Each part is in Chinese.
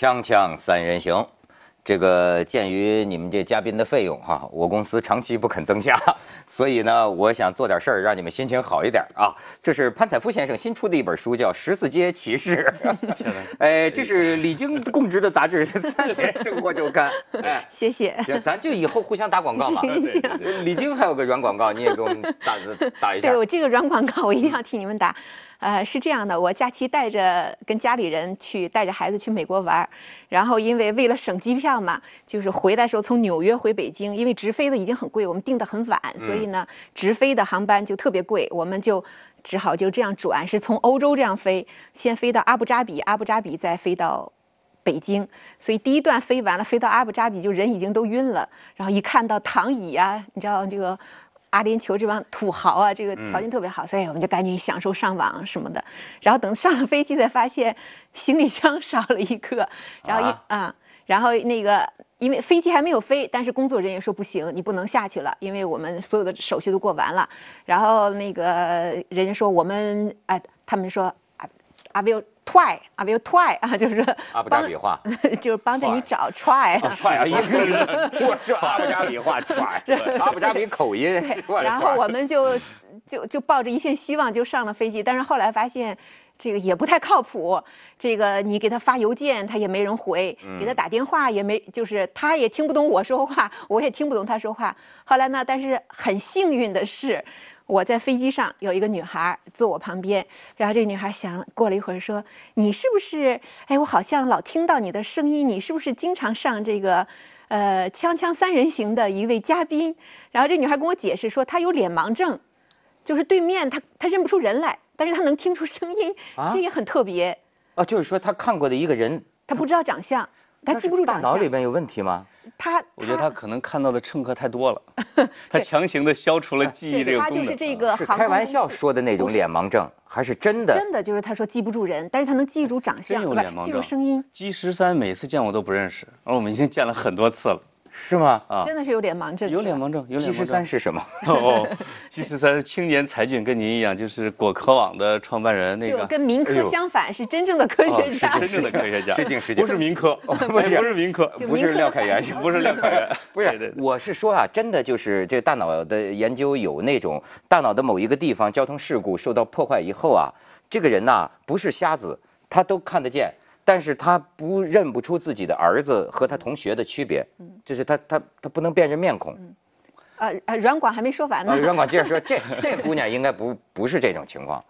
锵锵三人行，这个鉴于你们这嘉宾的费用哈，我公司长期不肯增加，所以呢，我想做点事儿让你们心情好一点啊。这是潘采夫先生新出的一本书，叫《十四街骑士》。哎，这是李菁供职的杂志《三联生活周刊》。哎，谢谢。行，咱就以后互相打广告嘛。行行行李菁还有个软广告，你也给我们打打一下对。我这个软广告，我一定要替你们打。呃，是这样的，我假期带着跟家里人去，带着孩子去美国玩儿，然后因为为了省机票嘛，就是回来的时候从纽约回北京，因为直飞的已经很贵，我们订的很晚，所以呢，直飞的航班就特别贵，我们就只好就这样转，是从欧洲这样飞，先飞到阿布扎比，阿布扎比再飞到。北京，所以第一段飞完了，飞到阿布扎比就人已经都晕了，然后一看到躺椅啊，你知道这个阿联酋这帮土豪啊，这个条件特别好，所以我们就赶紧享受上网什么的。然后等上了飞机才发现行李箱少了一个，然后一啊啊，然后那个因为飞机还没有飞，但是工作人员说不行，你不能下去了，因为我们所有的手续都过完了。然后那个人家说我们哎，他们说啊阿 will try, I will try 啊，就是阿布扎帮比话，就是帮着你找 try 啊。踹啊！一是 我是阿布扎比话踹，阿布扎比口音。然后我们就就就抱着一线希望就上了飞机，但是后来发现这个也不太靠谱。这个你给他发邮件，他也没人回；给他打电话也没，就是他也听不懂我说话，我也听不懂他说话。后来呢，但是很幸运的是。我在飞机上有一个女孩坐我旁边，然后这个女孩想过了一会儿说：“你是不是？哎，我好像老听到你的声音，你是不是经常上这个呃《锵锵三人行》的一位嘉宾？”然后这女孩跟我解释说，她有脸盲症，就是对面她她认不出人来，但是他能听出声音，啊这也很特别。啊，就是说他看过的一个人，他不知道长相，他记不住大长相。脑里边有问题吗？他我觉得他可能看到的乘客太多了，他强行的消除了记忆这个功能。这个是航空开玩笑说的那种脸盲症，还是真的？真的就是他说记不住人，但是他能记住长相，不是有脸盲症。记住声音。G 十三每次见我都不认识，而我们已经见了很多次了是吗？啊。真的是有脸盲症。有脸盲症，有脸 G 盲症。十三是什么？哦七十三青年才俊跟您一样，就是果壳网的创办人那就个。跟民科相反，是真正的科学家。真正的科学家，失敬失敬不是民科，不是哎不是民科，不是廖凯原，是不是廖凯原，不是我是说啊，真的就是这大脑的研究有那种大脑的某一个地方交通事故受到破坏以后啊，这个人呐、不是瞎子，他都看得见，但是他不认不出自己的儿子和他同学的区别，就是他他他不能辨认面孔。啊啊，软广还没说完呢啊，。阮广接着说，这这姑娘应该不不是这种情况，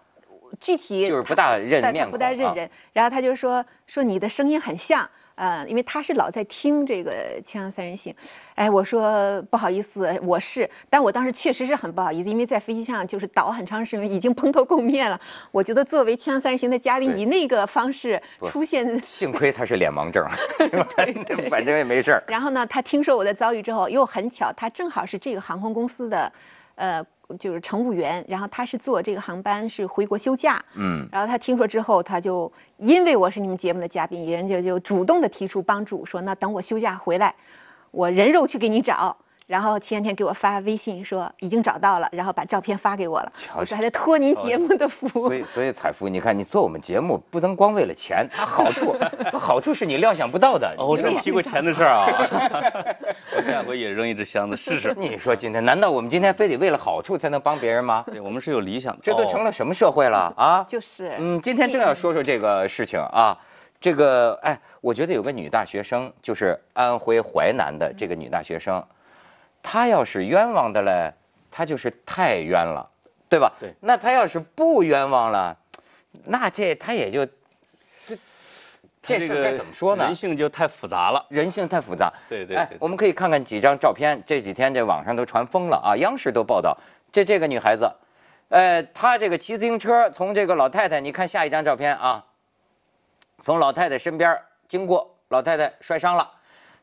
具体就是不大认面孔不大认啊人。然后他就说说你的声音很像，呃，因为他是老在听这个《锵锵三人行》。哎，我说不好意思，我是，但我当时确实是很不好意思，因为在飞机上就是倒很长时间，已经蓬头垢面了。我觉得作为《锵锵三人行》的嘉宾，以那个方式出现。幸亏他是脸盲症，反正也没事儿。然后呢，他听说我的遭遇之后，又很巧，他正好是这个航空公司的，呃，就是乘务员，然后他是坐这个航班是回国休假，嗯，然后他听说之后，他就因为我是你们节目的嘉宾，人家就主动的提出帮助，说那等我休假回来，我人肉去给你找。然后前两天给我发微信说已经找到了，然后把照片发给我了。瞧我说还在托您节目的福。所以所以彩福，你看你做我们节目不能光为了钱，它好处好处是你料想不到的。哦，真提过钱的事儿啊，我下回也扔一只箱子试试。你说今天难道我们今天非得为了好处才能帮别人吗？对，我们是有理想的。这都成了什么社会了 啊？就是嗯，今天正要说说这个事情啊，这个哎，我觉得有个女大学生，就是安徽淮南的这个女大学生，她要是冤枉的嘞，他就是太冤了，对吧？对那他要是不冤枉了，那这他也就这这事该怎么说呢？人性就太复杂了。人性太复杂。哎对对对，我们可以看看几张照片，这几天这网上都传疯了啊，央视都报道，这这个女孩子，呃，她这个骑自行车从这个老太太，你看下一张照片啊，从老太太身边经过，老太太摔伤了，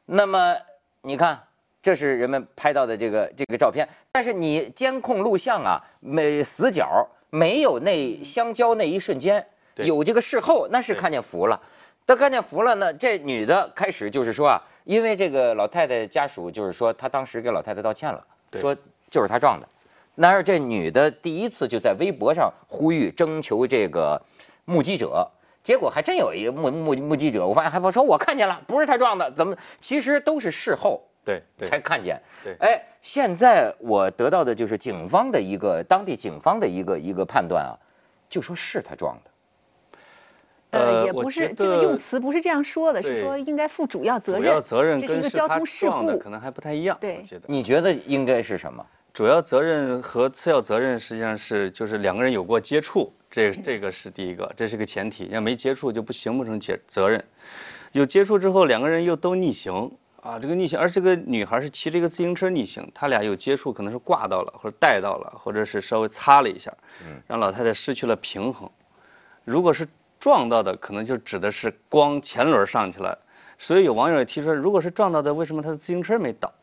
那么你看。这是人们拍到的这个这个照片，但是你监控录像啊，没死角，没有那相交那一瞬间，对有这个事后，那是看见福了。他看见福了呢，这女的开始就是说啊，因为这个老太太家属就是说，她当时给老太太道歉了，对说就是她撞的。然而这女的第一次就在微博上呼吁征求这个目击者，结果还真有一个目目目击者，我发现还说我看见了，不是他撞的，怎么？其实都是事后对对才看见。对哎，现在我得到的就是警方的一个当地警方的一个一个判断啊，就说是他撞的。呃，也不是这个用词不是这样说的，是说应该负主要责任。主要责任这是一跟是他个交通事故撞的可。能还不太一样，对觉。你觉得应该是什么？主要责任和次要责任实际上是就是两个人有过接触，这这个是第一个，这是个前提。要没接触就不形不成责责任。有接触之后，两个人又都逆行啊，这个逆行，而这个女孩是骑着一个自行车逆行，他俩有接触，可能是挂到了或者带到了，或者是稍微擦了一下，让老太太失去了平衡。如果是撞到的，可能就指的是光前轮上去了。所以有网友也提出，如果是撞到的，为什么他的自行车没倒？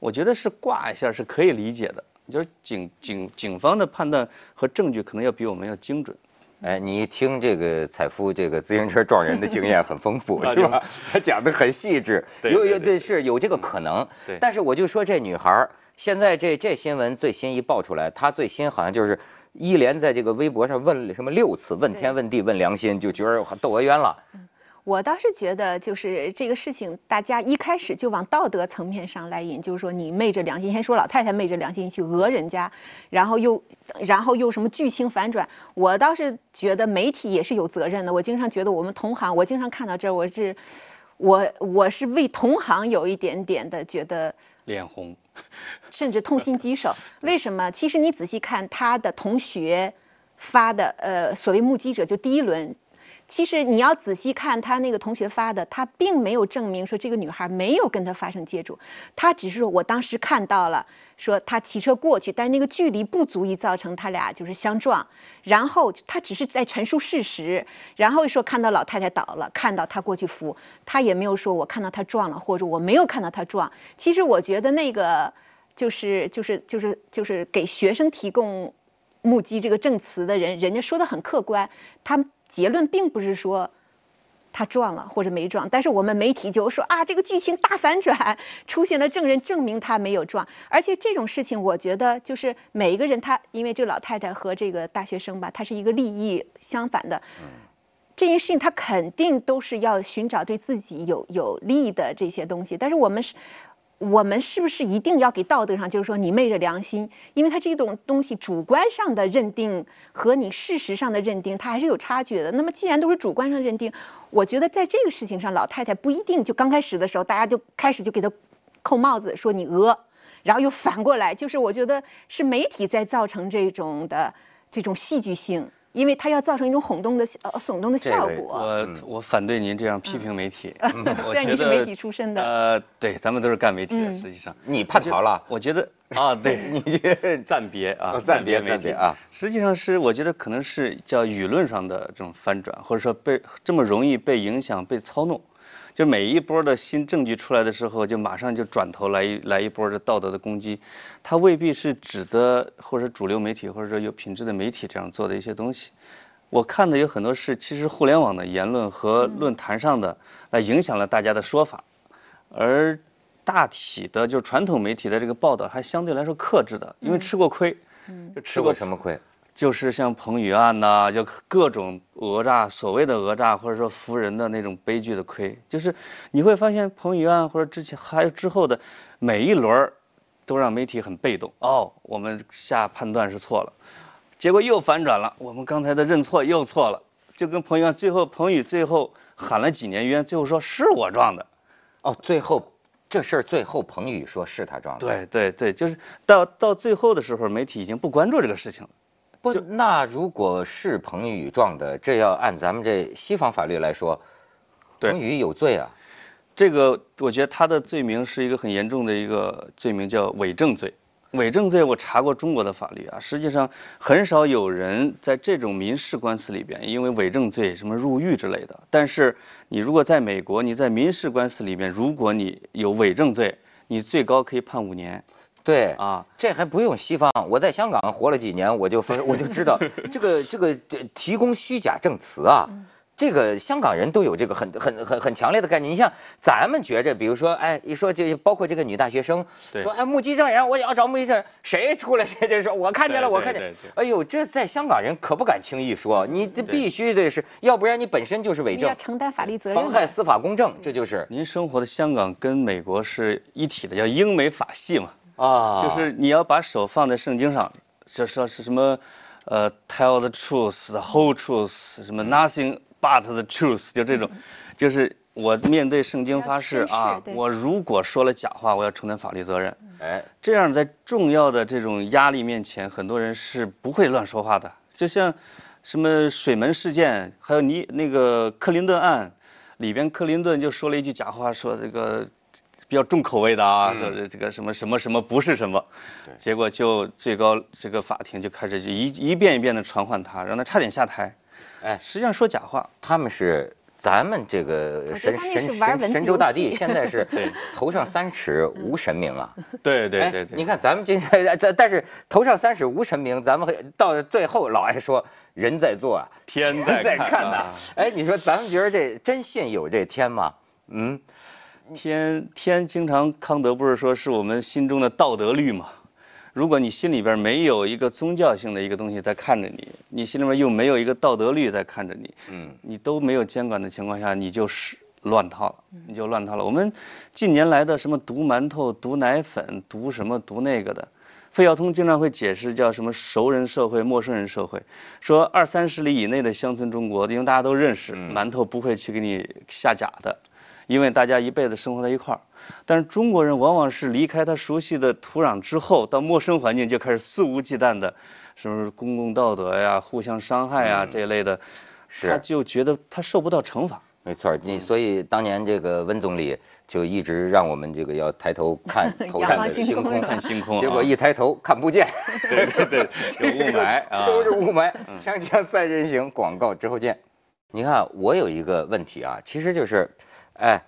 我觉得是挂一下是可以理解的，就是警警警方的判断和证据可能要比我们要精准。哎，你一听这个采夫这个自行车撞人的经验很丰富，啊是吧？他讲的很细致，有有对对对对是有这个可能。对但是我就说这女孩儿现在这这新闻最新一爆出来，她最新好像就是一连在这个微博上问了什么六次，问天问地问良心，就觉得窦娥冤了。我倒是觉得，就是这个事情，大家一开始就往道德层面上来引，就是说你昧着良心，先说老太太昧着良心去讹人家，然后又然后又什么剧情反转。我倒是觉得媒体也是有责任的。我经常觉得我们同行，我经常看到这儿，我是我我是为同行有一点点的觉得。脸红，甚至痛心疾首。为什么？其实你仔细看他的同学发的，呃，所谓目击者就第一轮，其实你要仔细看他那个同学发的，他并没有证明说这个女孩没有跟他发生接触，他只是说我当时看到了，说他骑车过去，但是那个距离不足以造成他俩就是相撞，然后他只是在陈述事实，然后说看到老太太倒了，看到他过去扶，他也没有说我看到他撞了，或者我没有看到他撞。其实我觉得那个就是就是就是就是给学生提供目击这个证词的人，人家说的很客观，他结论并不是说他撞了或者没撞，但是我们媒体就说啊，这个剧情大反转，出现了证人证明他没有撞，而且这种事情我觉得就是每一个人他，因为这个老太太和这个大学生吧，他是一个利益相反的。这件事情他肯定都是要寻找对自己有有利的这些东西，但是我们是，我们是不是一定要给道德上，就是说你昧着良心？因为它这种东西主观上的认定和你事实上的认定，它还是有差距的。那么既然都是主观上认定，我觉得在这个事情上，老太太不一定就刚开始的时候，大家就开始就给她扣帽子，说你讹，然后又反过来，就是我觉得是媒体在造成这种的这种戏剧性。因为它要造成一种哄动的、呃耸动的效果。我我反对您这样批评媒体。虽然你觉得是媒体出身的呃，对，咱们都是干媒体的，嗯实际上。你叛逃了？我觉得 啊，对，你这暂别啊哦，暂别媒体暂别啊。实际上是我觉得可能是叫舆论上的这种翻转，或者说被这么容易被影响、被操弄。就每一波的新证据出来的时候，就马上就转头来一来一波的道德的攻击，它未必是指的或者主流媒体或者说有品质的媒体这样做的一些东西。我看的有很多是其实互联网的言论和论坛上的，来影响了大家的说法，而大体的就传统媒体的这个报道还相对来说克制的，因为吃过亏，就吃过什么亏？就是像彭宇案呐、就各种讹诈，所谓的讹诈或者说扶人的那种悲剧的亏，就是你会发现彭宇案或者之前还有之后的每一轮儿都让媒体很被动。哦，我们下判断是错了，结果又反转了，我们刚才的认错又错了，就跟彭宇案最后彭宇最后喊了几年冤，最后说是我撞的。哦，最后这事儿最后彭宇说是他撞的。对对对，就是到到最后的时候，媒体已经不关注这个事情了。不，那如果是彭宇撞的，这要按咱们这西方法律来说，彭宇有罪啊。这个我觉得他的罪名是一个很严重的一个罪名，叫伪证罪。伪证罪我查过中国的法律啊，实际上很少有人在这种民事官司里边因为伪证罪什么入狱之类的。但是你如果在美国，你在民事官司里边，如果你有伪证罪，你最高可以判五年对啊。这还不用西方，我在香港活了几年，我就分我就知道 这个这个这提供虚假证词啊，这个香港人都有这个很很很很强烈的概念。你像咱们觉着，比如说，哎，一说这包括这个女大学生，对说哎目击证人，我也要找目击证人，谁出来谁就说我看见了，我看见。哎呦，这在香港人可不敢轻易说，你这必须得是，要不然你本身就是伪证你要，承担法律责任。妨害司法公正，这就是您生活的香港跟美国是一体的，叫英美法系嘛。啊，就是你要把手放在圣经上，这说是什么，呃，tell the truth，the whole truth，什么 nothing but the truth，就这种，就是我面对圣经发誓啊，我如果说了假话，我要承担法律责任。哎，这样在重要的这种压力面前，很多人是不会乱说话的。就像什么水门事件，还有你那个克林顿案里边，克林顿就说了一句假话，说这个比较重口味的啊，说这个什么什么什么不是什么，结果就最高这个法庭就开始就一一遍一遍的传唤他，让他差点下台。哎。实际上说假话，他们是咱们这个神神神神州大地，现在是对 头上三尺无神明啊。哎对对对对，你看咱们今天，但但是头上三尺无神明，咱们到最后老爱说人在做啊，天在在看呐。啊。哎，你说咱们觉得这真信有这天吗？嗯，天天经常康德不是说是我们心中的道德律吗？如果你心里边没有一个宗教性的一个东西在看着你，你心里面又没有一个道德律在看着你，嗯你都没有监管的情况下，你就是乱套了，你就乱套了。我们近年来的什么毒馒头、毒奶粉、毒什么毒那个的，费孝通经常会解释叫什么熟人社会、陌生人社会，说二三十里以内的乡村中国，因为大家都认识，嗯馒头不会去给你下假的。因为大家一辈子生活在一块儿，但是中国人往往是离开他熟悉的土壤之后，到陌生环境就开始肆无忌惮的，什么公共道德呀、互相伤害呀、这一类的，他就觉得他受不到惩罚。没错儿，你所以当年这个温总理就一直让我们这个要抬头看 头上的星空，看星空啊 结果一抬头看不见，对对对，有雾霾啊，都是雾霾。锵锵三人行，广告之后见。你看，我有一个问题啊，其实就是，哎，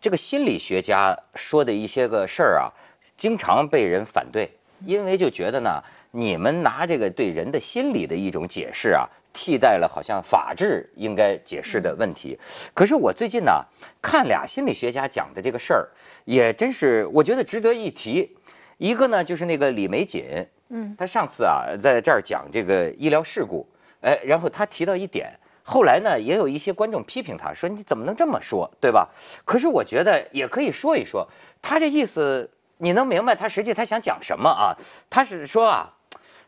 这个心理学家说的一些个事儿啊，经常被人反对，因为就觉得呢，你们拿这个对人的心理的一种解释啊，替代了好像法治应该解释的问题。可是我最近呢，看俩心理学家讲的这个事儿，也真是我觉得值得一提。一个呢，就是那个李玫瑾，嗯他上次啊在这儿讲这个医疗事故，哎，然后他提到一点，后来呢也有一些观众批评他说你怎么能这么说，对吧？可是我觉得也可以说一说，他这意思你能明白他实际他想讲什么啊？他是说啊，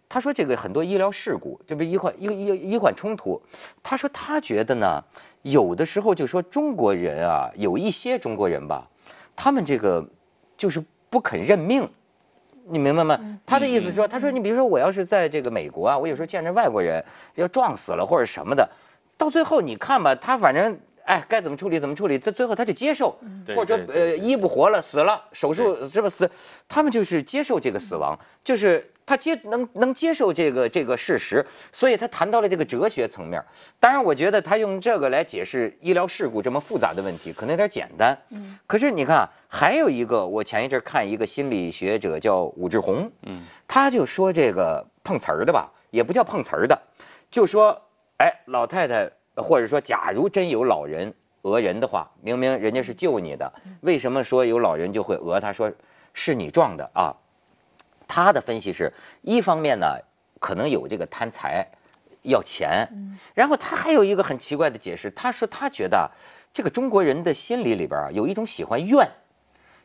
他说这个很多医疗事故，这不医患医医医患冲突，他说他觉得呢，有的时候就说中国人啊，有一些中国人吧，他们这个就是不肯认命。你明白吗？他的意思说，他说你比如说我要是在这个美国啊，我有时候见着外国人要撞死了或者什么的，到最后你看吧，他反正哎该怎么处理怎么处理，这最后他就接受，对或者呃医不活了死了，手术是不是死，他们就是接受这个死亡，就是他接能能接受这个这个事实，所以他谈到了这个哲学层面。当然，我觉得他用这个来解释医疗事故这么复杂的问题，可能有点简单。嗯。可是你看啊，还有一个，我前一阵看一个心理学者叫武志红，嗯，他就说这个碰瓷儿的吧，也不叫碰瓷儿的，就说，哎，老太太，或者说，假如真有老人讹人的话，明明人家是救你的，为什么说有老人就会讹他说是你撞的啊？他的分析是一方面呢，可能有这个贪财，要钱，然后他还有一个很奇怪的解释，他说他觉得啊这个中国人的心理里边啊有一种喜欢怨。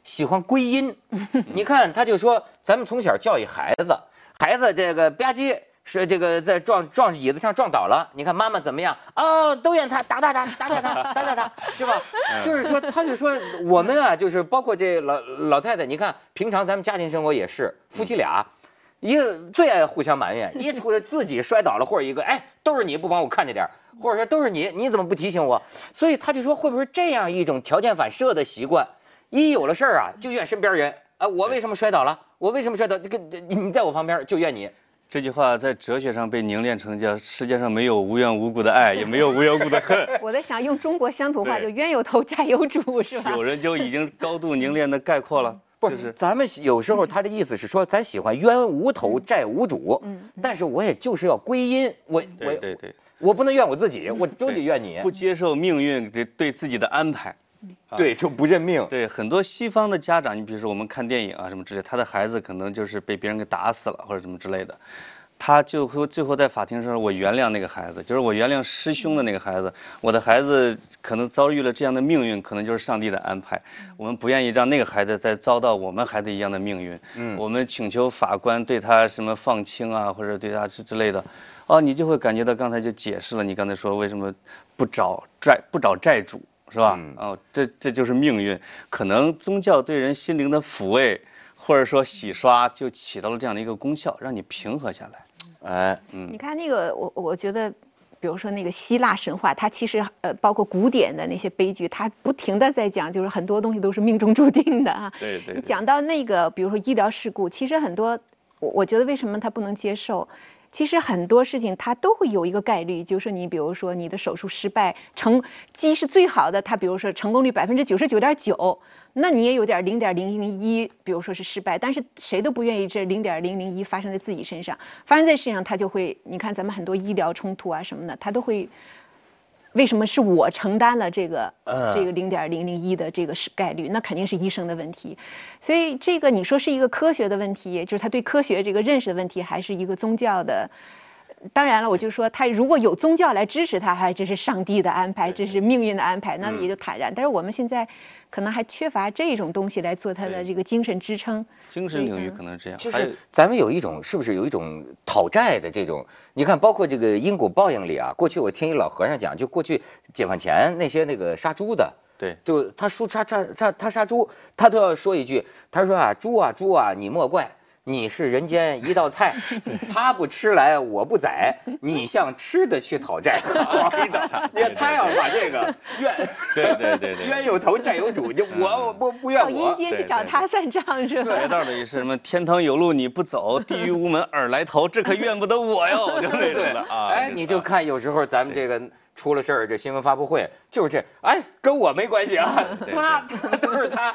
喜欢归因，你看，他就说，咱们从小教育孩子，孩子这个吧唧是这个在撞撞椅子上撞倒了，你看妈妈怎么样？哦，都怨他，打打打，打打他，打打他，是吧？就是说，他就说我们啊，就是包括这老老太太，你看平常咱们家庭生活也是，夫妻俩。一个最爱互相埋怨，一出来自己摔倒了，或者一个哎，都是你不帮我看着点或者说都是你，你怎么不提醒我？所以他就说，会不会这样一种条件反射的习惯，一有了事儿啊，就怨身边人啊，我为什么摔倒了？我为什么摔倒？这个你你在我旁边就怨你。这句话在哲学上被凝练成叫世界上没有无缘无故的爱，也没有无缘无故的恨。我在想用中国乡土话，就冤有头债有主，是吧？有人就已经高度凝练的概括了，不，就是咱们有时候他的意思是说，咱喜欢冤无头债无主，嗯但是我也就是要归因，我我对对对，我不能怨我自己，我都得怨你。不接受命运对对自己的安排。对，就不认命。对，很多西方的家长，你比如说我们看电影啊什么之类，他的孩子可能就是被别人给打死了或者什么之类的，他就会最后在法庭上，我原谅那个孩子，就是我原谅师兄的那个孩子，我的孩子可能遭遇了这样的命运，可能就是上帝的安排。我们不愿意让那个孩子再遭到我们孩子一样的命运。嗯。我们请求法官对他什么放轻啊，或者对他之之类的。哦，你就会感觉到刚才就解释了，你刚才说为什么不找债不找债主。是吧？哦，这这就是命运。可能宗教对人心灵的抚慰，或者说洗刷，就起到了这样的一个功效，让你平和下来。哎，嗯。你看那个，我我觉得，比如说那个希腊神话，它其实呃，包括古典的那些悲剧，它不停的在讲，就是很多东西都是命中注定的啊。对对。讲到那个，比如说医疗事故，其实很多，我我觉得为什么他不能接受？其实很多事情它都会有一个概率，就是你比如说你的手术失败成机是最好的，它比如说成功率百分之九十九点九，那你也有点零点零零一，比如说是失败，但是谁都不愿意这零点零零一发生在自己身上，发生在身上它就会，你看咱们很多医疗冲突啊什么的，它都会。为什么是我承担了这个这个零点零零一的这个是概率？那肯定是医生的问题。所以这个你说是一个科学的问题，就是他对科学这个认识的问题，还是一个宗教的？当然了，我就说他如果有宗教来支持他，还这是上帝的安排，这是命运的安排，那也就坦然。但是我们现在可能还缺乏这种东西来做他的这个精神支撑。精神领域可能是这样。就是咱们有一种是不是有一种讨债的这种？你看，包括这个因果报应里啊，过去我听一老和尚讲，就过去解放前那些那个杀猪的，对，就他输杀杀杀他杀猪，他都要说一句，他说啊，猪啊猪啊，你莫怪。你是人间一道菜，他不吃来我不宰，你向吃的去讨债。你看他要把这个 冤，对对对对，冤有头债有主，就我不不怨我。到阴间去找他算账是吧？这道理是什么？天堂有路你不走，地狱无门尔来投，这可怨不得我哟，就那种的啊。哎，你就看有时候咱们这个出了事儿，这新闻发布会就是这，哎，跟我没关系啊，他 都是他。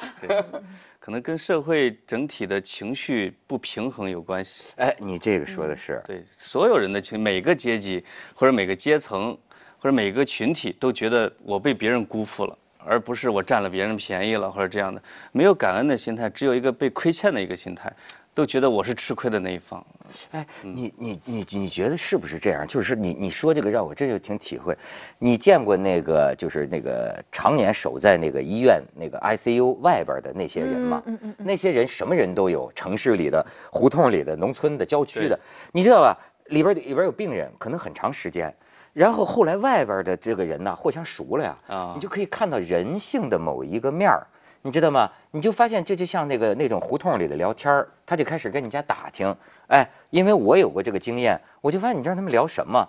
可能跟社会整体的情绪不平衡有关系。哎，你这个说的是。对，所有人的情，每个阶级或者每个阶层或者每个群体都觉得我被别人辜负了，而不是我占了别人便宜了或者这样的，没有感恩的心态，只有一个被亏欠的一个心态。都觉得我是吃亏的那一方，哎，你你你你觉得是不是这样？就是你你说这个让我这就挺体会。你见过那个就是那个常年守在那个医院那个 ICU 外边的那些人吗？嗯嗯嗯。那些人什么人都有，城市里的、胡同里的、农村的、郊区的，你知道吧？里边里边有病人，可能很长时间，然后后来外边的这个人呢，互相熟了呀，啊，你就可以看到人性的某一个面儿。你知道吗？你就发现这就像那个那种胡同里的聊天他就开始跟你家打听，哎，因为我有过这个经验，我就发现你知道他们聊什么？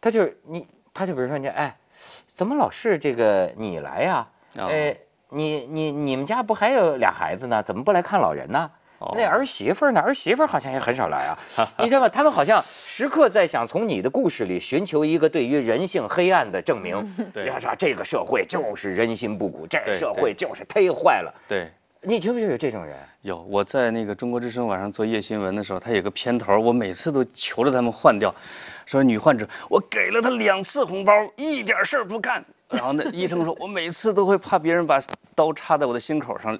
他就是你，他就比如说你，哎，怎么老是这个你来呀？哎，你你你们家不还有俩孩子呢？怎么不来看老人呢？那儿媳妇呢？儿媳妇好像也很少来啊，你知道吗？他们好像时刻在想从你的故事里寻求一个对于人性黑暗的证明。对，说这个社会就是人心不古，这个社会就是忒坏了。对，你觉不觉得有这种人？有，我在那个中国之声晚上做夜新闻的时候，他有个片头，我每次都求着他们换掉，说女患者，我给了他两次红包，一点事儿不干。然后那医生说，我每次都会怕别人把刀插在我的心口上。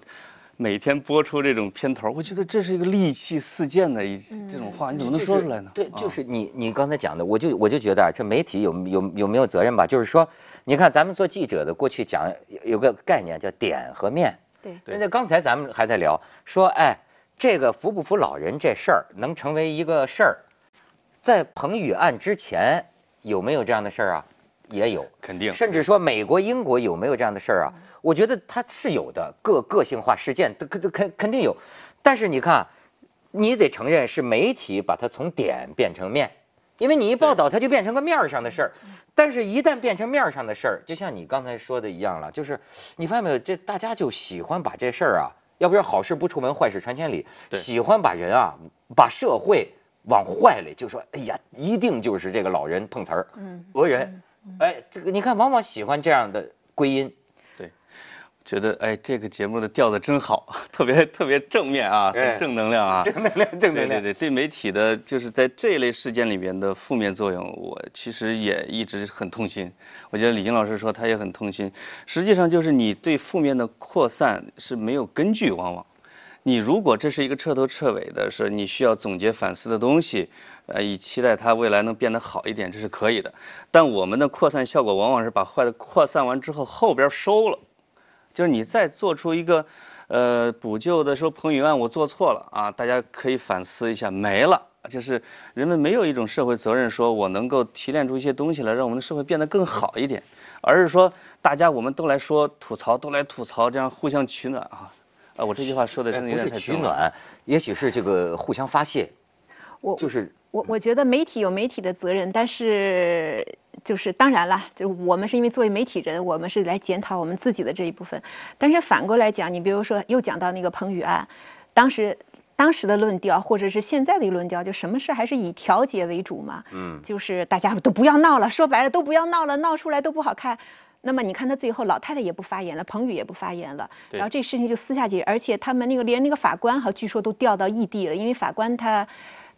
每天播出这种片头，我觉得这是一个戾气四溅的一这种话，你怎么能说出来呢？对，就是你你刚才讲的，我就我就觉得啊，这媒体有有有没有责任吧？就是说，你看咱们做记者的，过去讲有个概念叫点和面。对。那刚才咱们还在聊说，哎，这个扶不扶老人这事儿能成为一个事儿，在彭宇案之前有没有这样的事儿啊？也有，肯定。甚至说美国、英国有没有这样的事儿啊？我觉得它是有的，个个性化事件，肯肯肯定有。但是你看，你得承认是媒体把它从点变成面，因为你一报道，它就变成个面上的事儿。但是，一旦变成面上的事儿，就像你刚才说的一样了，就是你发现没有，这大家就喜欢把这事儿啊，要不然好事不出门，坏事传千里，喜欢把人啊，把社会往坏里，就说，哎呀，一定就是这个老人碰瓷儿，讹人。哎，这个你看，往往喜欢这样的归因。对觉得哎，这个节目的调子真好，特别特别正面啊，哎正能量啊，正能量正能量对对对，对媒体的就是在这一类事件里边的负面作用，我其实也一直很痛心。我觉得李菁老师说他也很痛心，实际上就是你对负面的扩散是没有根据，往往。你如果这是一个彻头彻尾的，是你需要总结反思的东西，呃，以期待它未来能变得好一点，这是可以的。但我们的扩散效果往往是把坏的扩散完之后，后边收了。就是你再做出一个呃补救的说彭宇案我做错了啊，大家可以反思一下，没了。就是人们没有一种社会责任，说我能够提炼出一些东西来，让我们的社会变得更好一点，而是说大家我们都来说吐槽，都来吐槽，这样互相取暖啊。啊，我这句话说的哎真的有不是取点太重了。暖，也许是这个互相发泄，我就是我我觉得媒体有媒体的责任，但是就是当然了，就是我们是因为作为媒体人，我们是来检讨我们自己的这一部分。但是反过来讲，你比如说又讲到那个彭宇案，当时当时的论调或者是现在的一论调，就什么事还是以调解为主嘛，嗯就是大家都不要闹了，说白了都不要闹了，闹出来都不好看。那么你看他最后老太太也不发言了，彭宇也不发言了，然后这事情就私下解决，而且他们那个连那个法官哈，据说都调到异地了，因为法官他。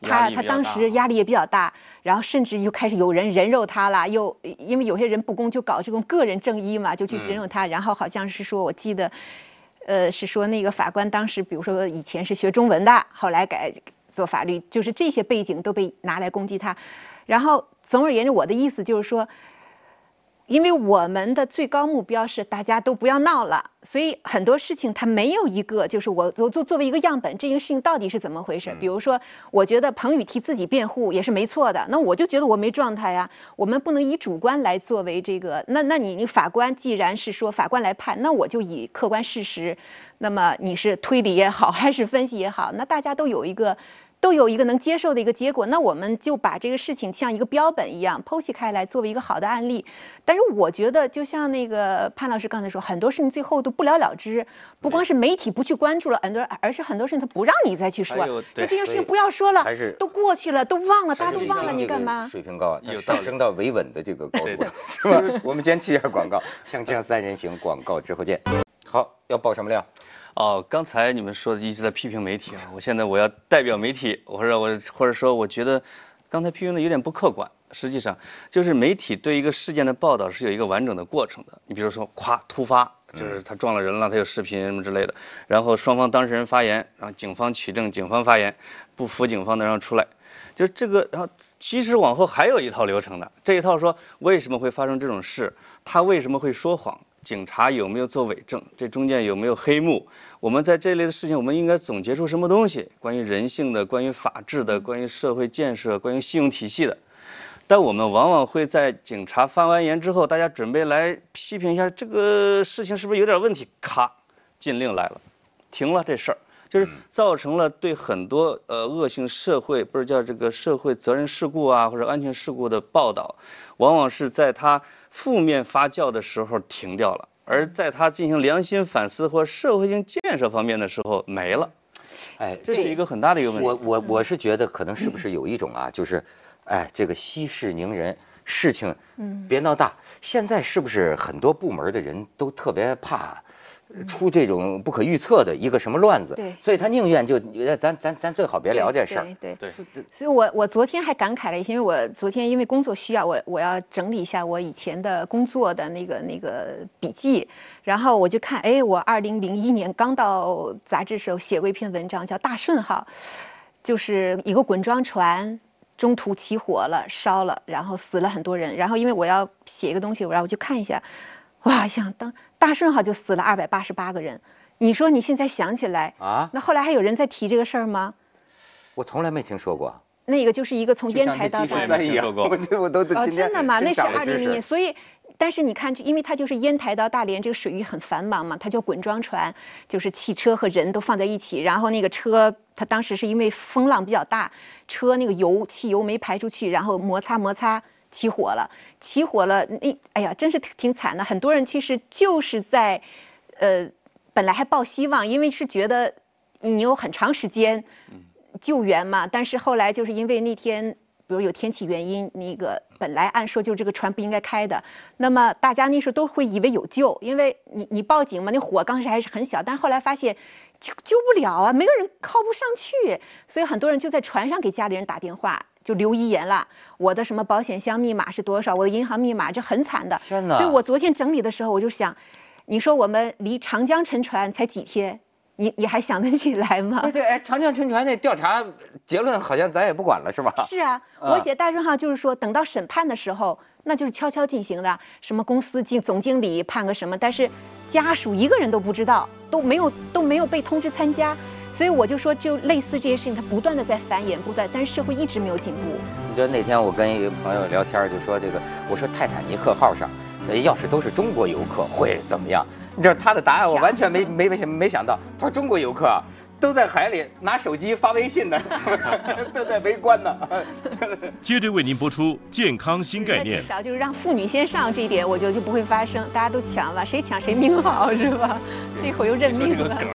压他他当时压力也比较大，然后甚至又开始有人人肉他了，又因为有些人不公就搞这种个人正义嘛，就去人肉他，然后好像是说我记得，呃，是说那个法官当时比如说以前是学中文的，后来改做法律，就是这些背景都被拿来攻击他，然后总而言之，我的意思就是说。因为我们的最高目标是大家都不要闹了，所以很多事情它没有一个就是我我作作为一个样本，这个事情到底是怎么回事？比如说，我觉得彭宇替自己辩护也是没错的，那我就觉得我没状态呀。我们不能以主观来作为这个，那那你你法官既然是说法官来判，那我就以客观事实，那么你是推理也好还是分析也好，那大家都有一个。都有一个能接受的一个结果，那我们就把这个事情像一个标本一样剖析开来，作为一个好的案例。但是我觉得，就像那个潘老师刚才说，很多事情最后都不了了之，不光是媒体不去关注了，很多而是很多事情他不让你再去说，就这件事情不要说了还是，都过去了，都忘了，大家都忘了，你干嘛？水平高啊，上升到维稳的这个高度是吧？我们先去一下广告，锵锵三人行，广告之后见。好，要爆什么料？哦，刚才你们说的一直在批评媒体啊，我现在我要代表媒体，或者我或者说我觉得刚才批评的有点不客观。实际上，就是媒体对一个事件的报道是有一个完整的过程的。你比如说，咵突发，就是他撞了人了，他有视频什么之类的，然后双方当事人发言，然后警方取证，警方发言，不服警方的让出来。就这个，然后其实往后还有一套流程的，这一套说为什么会发生这种事，他为什么会说谎，警察有没有做伪证，这中间有没有黑幕，我们在这类的事情，我们应该总结出什么东西？关于人性的，关于法治的，关于社会建设，关于信用体系的。但我们往往会在警察发完言之后，大家准备来批评一下这个事情是不是有点问题，咔，禁令来了，停了这事儿。就是造成了对很多呃恶性社会不是叫这个社会责任事故啊或者安全事故的报道，往往是在它负面发酵的时候停掉了，而在它进行良心反思或社会性建设方面的时候没了，哎，这是一个很大的一个问题。我我我是觉得可能是不是有一种啊，就是，哎，这个息事宁人，事情嗯别闹大。现在是不是很多部门的人都特别怕呃出这种不可预测的一个什么乱子？对所以他宁愿就呃咱咱咱最好别聊这事儿。对对对所以我我昨天还感慨了一些，因为我昨天因为工作需要，我我要整理一下我以前的工作的那个那个笔记，然后我就看，哎，我二零零一年刚到杂志时候写过一篇文章，叫《大顺号》，就是一个滚装船。中途起火了，烧了，然后死了很多人。然后因为我要写一个东西，然后我去看一下，哇，想当大顺号就死了二百八十八个人。你说你现在想起来，啊，那后来还有人在提这个事儿吗？我从来没听说过。那个就是一个从烟台到大连这积水山一样，听说过我都我都哦，真的吗？那是二零零年，所以，但是你看，就因为它就是烟台到大连这个水域很繁忙嘛，它叫滚装船，就是汽车和人都放在一起，然后那个车，它当时是因为风浪比较大，车那个油汽油没排出去，然后摩擦摩擦起火了，起火了，那哎呀，真是挺挺惨的，很多人其实就是在，呃，本来还抱希望，因为是觉得你有很长时间。救援嘛，但是后来就是因为那天比如有天气原因，那个本来按说就这个船不应该开的，那么大家那时候都会以为有救，因为你你报警嘛，那火刚开始还是很小，但是后来发现救救不了啊，没有人靠不上去，所以很多人就在船上给家里人打电话，就留遗言了，我的什么保险箱密码是多少，我的银行密码，这很惨的。天哪所以我昨天整理的时候，我就想，你说我们离长江沉船才几天，你你还想得起来吗对对，哎，长江沉船那调查结论好像咱也不管了，是吧？是啊，啊我写大众号就是说，等到审判的时候，那就是悄悄进行的，什么公司经总经理判个什么，但是家属一个人都不知道，都没有都没有被通知参加，所以我就说，就类似这些事情，它不断的在繁衍，不断，但是社会一直没有进步。你知道那天我跟一个朋友聊天，就说这个，我说泰坦尼克号上，呃要是都是中国游客会怎么样？你知道他的答案，我完全没 没没没想到。他说中国游客啊，都在海里拿手机发微信呢，都在围观呢。接着为您播出健康新概念至。少就是让妇女先上这一点，我觉得就不会发生，大家都抢吧，谁抢谁命好是吧？这会儿又认命了。